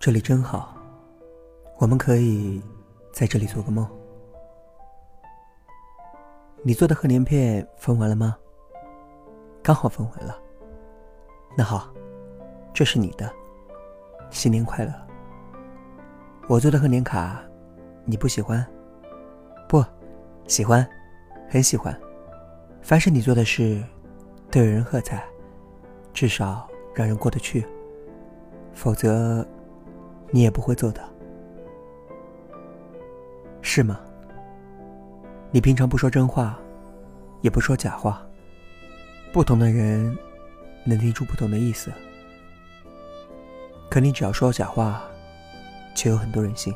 这里真好，我们可以在这里做个梦。你做的贺年片分完了吗？刚好分完了。那好，这是你的，新年快乐。我做的贺年卡，你不喜欢？不，喜欢，很喜欢。凡是你做的事，都有人喝彩，至少让人过得去。否则。你也不会做的，是吗？你平常不说真话，也不说假话。不同的人能听出不同的意思，可你只要说假话，就有很多人信；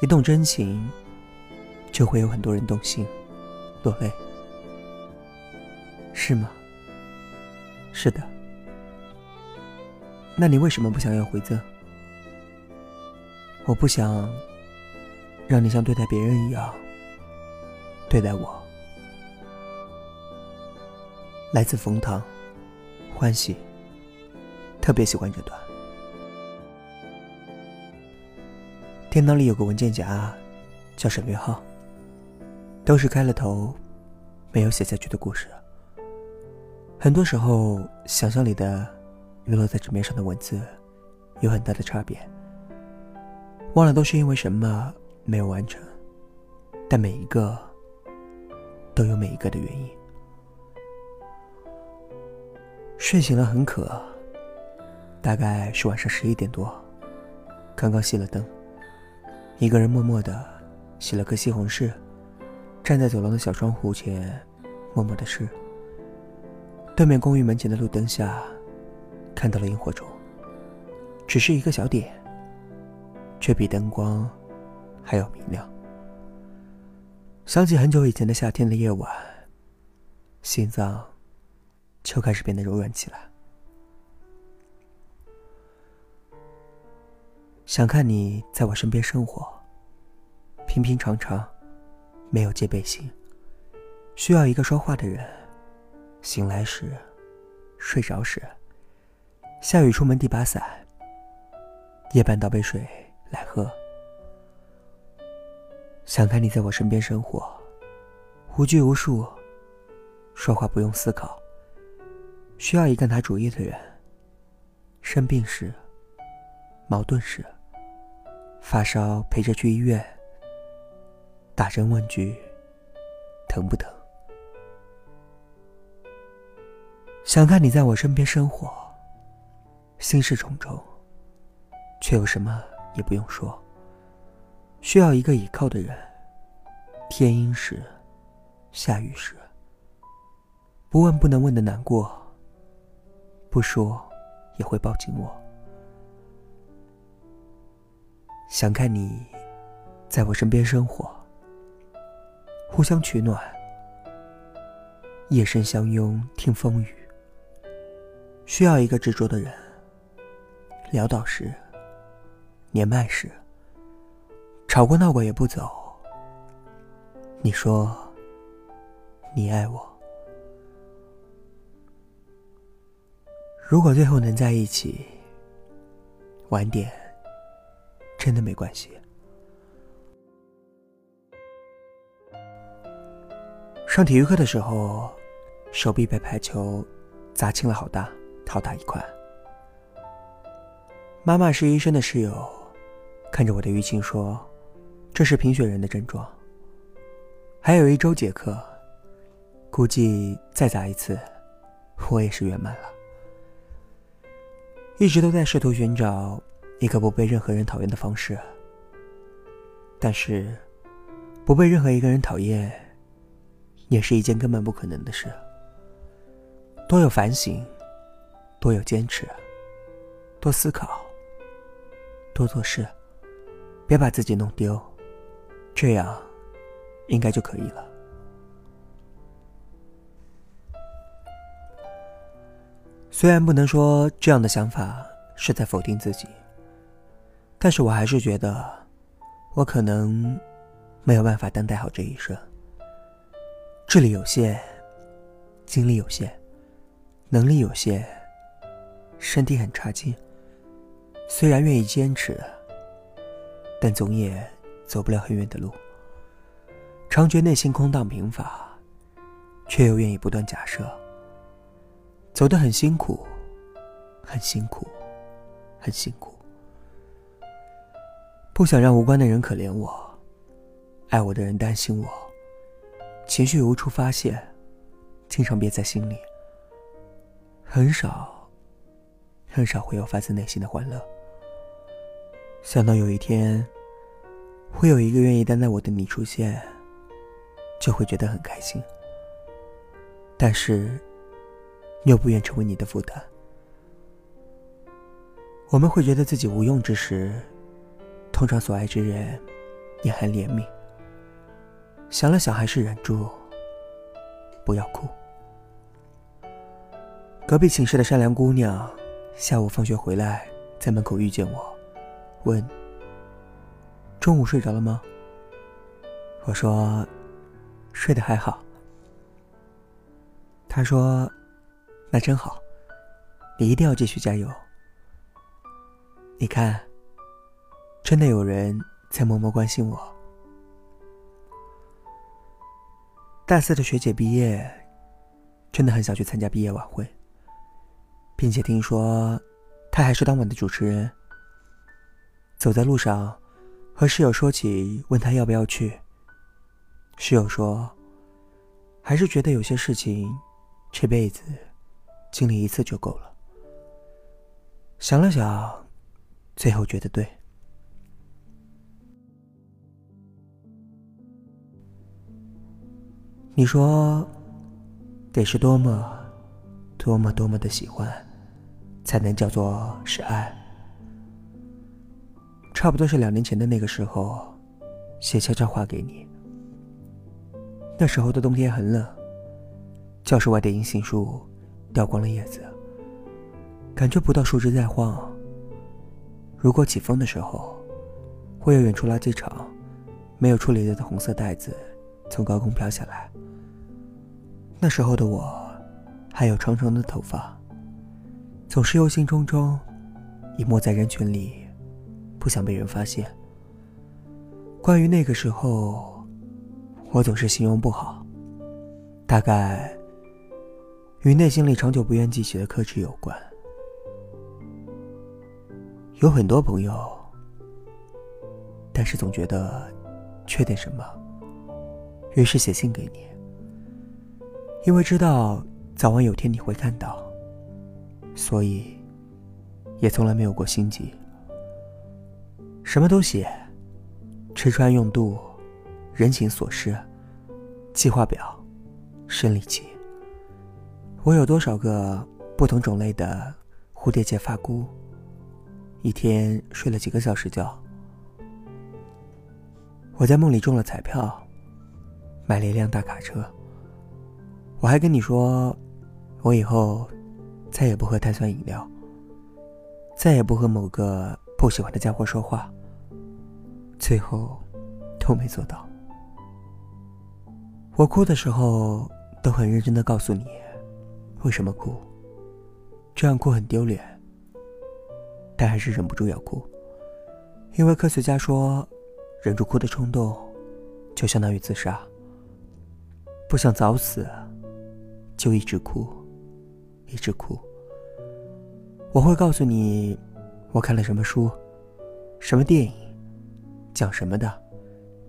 一动真情，就会有很多人动心，落泪，是吗？是的。那你为什么不想要回赠？我不想让你像对待别人一样对待我。来自冯唐，欢喜，特别喜欢这段。电脑里有个文件夹，叫省略号，都是开了头，没有写下去的故事。很多时候，想象里的与落在纸面上的文字有很大的差别。忘了都是因为什么没有完成，但每一个都有每一个的原因。睡醒了很渴，大概是晚上十一点多，刚刚熄了灯，一个人默默的洗了个西红柿，站在走廊的小窗户前，默默的吃。对面公寓门前的路灯下，看到了萤火虫，只是一个小点。却比灯光还要明亮。想起很久以前的夏天的夜晚，心脏就开始变得柔软起来。想看你在我身边生活，平平常常，没有戒备心，需要一个说话的人。醒来时，睡着时，下雨出门递把伞，夜半倒杯水。来喝。想看你在我身边生活，无拘无束，说话不用思考。需要一个拿主意的人。生病时，矛盾时，发烧陪着去医院，打针问句疼不疼。想看你在我身边生活，心事重重，却有什么？也不用说，需要一个倚靠的人。天阴时，下雨时，不问不能问的难过，不说也会抱紧我。想看你在我身边生活，互相取暖，夜深相拥听风雨。需要一个执着的人，潦倒时。年迈时，吵过闹过也不走。你说，你爱我。如果最后能在一起，晚点，真的没关系。上体育课的时候，手臂被排球砸青了好大好大一块。妈妈是医生的室友。看着我的淤青说：“这是贫血人的症状。还有一周结课，估计再砸一次，我也是圆满了。一直都在试图寻找一个不被任何人讨厌的方式，但是不被任何一个人讨厌，也是一件根本不可能的事。多有反省，多有坚持，多思考，多做事。”别把自己弄丢，这样应该就可以了。虽然不能说这样的想法是在否定自己，但是我还是觉得，我可能没有办法担待好这一生。智力有限，精力有限，能力有限，身体很差劲，虽然愿意坚持，但总也走不了很远的路。常觉内心空荡贫乏，却又愿意不断假设，走得很辛苦，很辛苦，很辛苦。不想让无关的人可怜我，爱我的人担心我，情绪无处发泄，经常憋在心里，很少，很少会有发自内心的欢乐。想到有一天，会有一个愿意担待我的你出现，就会觉得很开心。但是，又不愿成为你的负担。我们会觉得自己无用之时。通常所爱之人，也很怜悯。想了想，还是忍住，不要哭。隔壁寝室的善良姑娘，下午放学回来，在门口遇见我，问：“中午睡着了吗？”我说：“睡得还好。”他说：“那真好，你一定要继续加油。”你看。真的有人在默默关心我。大四的学姐毕业，真的很想去参加毕业晚会，并且听说她还是当晚的主持人。走在路上，和室友说起，问他要不要去。室友说：“还是觉得有些事情，这辈子经历一次就够了。”想了想，最后觉得对。你说，得是多么、多么、多么的喜欢，才能叫做是爱？差不多是两年前的那个时候，写悄悄话给你。那时候的冬天很冷，教室外的银杏树掉光了叶子，感觉不到树枝在晃。如果起风的时候，会有远处垃圾场没有处理的红色袋子从高空飘下来。那时候的我，还有长长的头发，总是忧心忡忡，隐没在人群里，不想被人发现。关于那个时候，我总是形容不好，大概与内心里长久不愿记起的克制有关。有很多朋友，但是总觉得缺点什么，于是写信给你。因为知道早晚有天你会看到，所以也从来没有过心急。什么都写，吃穿用度、人情琐事、计划表、生理期。我有多少个不同种类的蝴蝶结发箍？一天睡了几个小时觉？我在梦里中了彩票，买了一辆大卡车。我还跟你说，我以后再也不喝碳酸饮料，再也不和某个不喜欢的家伙说话。最后都没做到。我哭的时候都很认真的告诉你，为什么哭？这样哭很丢脸，但还是忍不住要哭，因为科学家说，忍住哭的冲动，就相当于自杀。不想早死。就一直哭，一直哭。我会告诉你，我看了什么书，什么电影，讲什么的，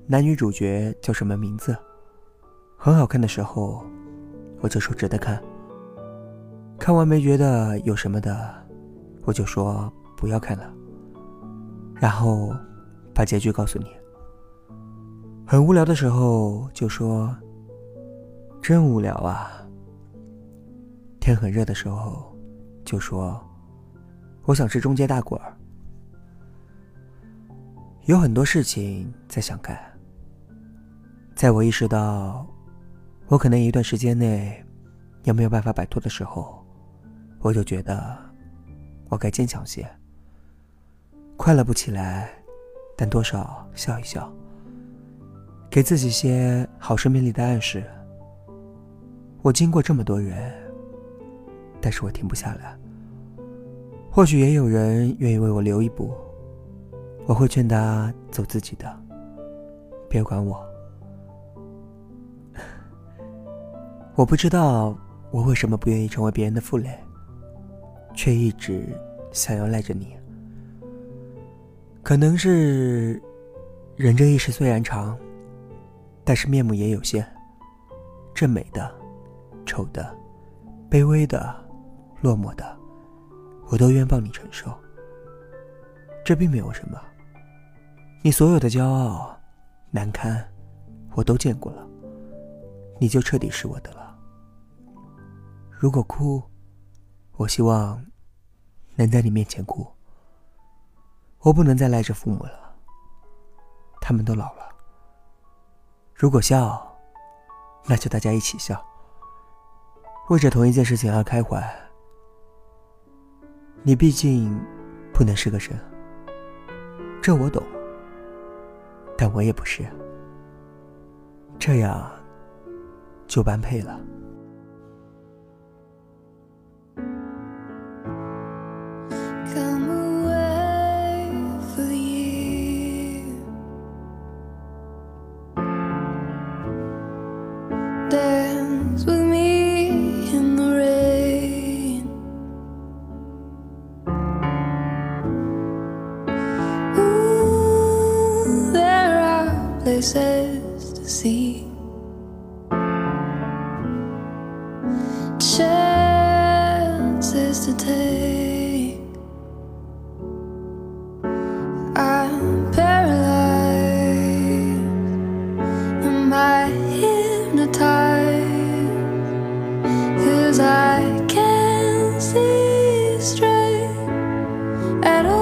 男女主角叫什么名字，很好看的时候，我就说值得看。看完没觉得有什么的，我就说不要看了。然后把结局告诉你。很无聊的时候就说，真无聊啊。天很热的时候，就说：“我想吃中街大果儿。”有很多事情在想干。在我意识到我可能一段时间内也没有办法摆脱的时候，我就觉得我该坚强些。快乐不起来，但多少笑一笑，给自己些好生命里的暗示。我经过这么多人。但是我停不下来。或许也有人愿意为我留一步，我会劝他走自己的，别管我。我不知道我为什么不愿意成为别人的负累，却一直想要赖着你。可能是人这一世虽然长，但是面目也有限。这美的、丑的、卑微的、落寞的，我都愿帮你承受。这并没有什么。你所有的骄傲、难堪，我都见过了。你就彻底是我的了。如果哭，我希望能在你面前哭。我不能再赖着父母了，他们都老了。如果笑，那就大家一起笑，为着同一件事情而开怀。你毕竟不能是个神，这我懂，但我也不是，这样就般配了。Places to see. Chances to take. I'm paralyzed. Am I hypnotized? Cause I can't see straight at all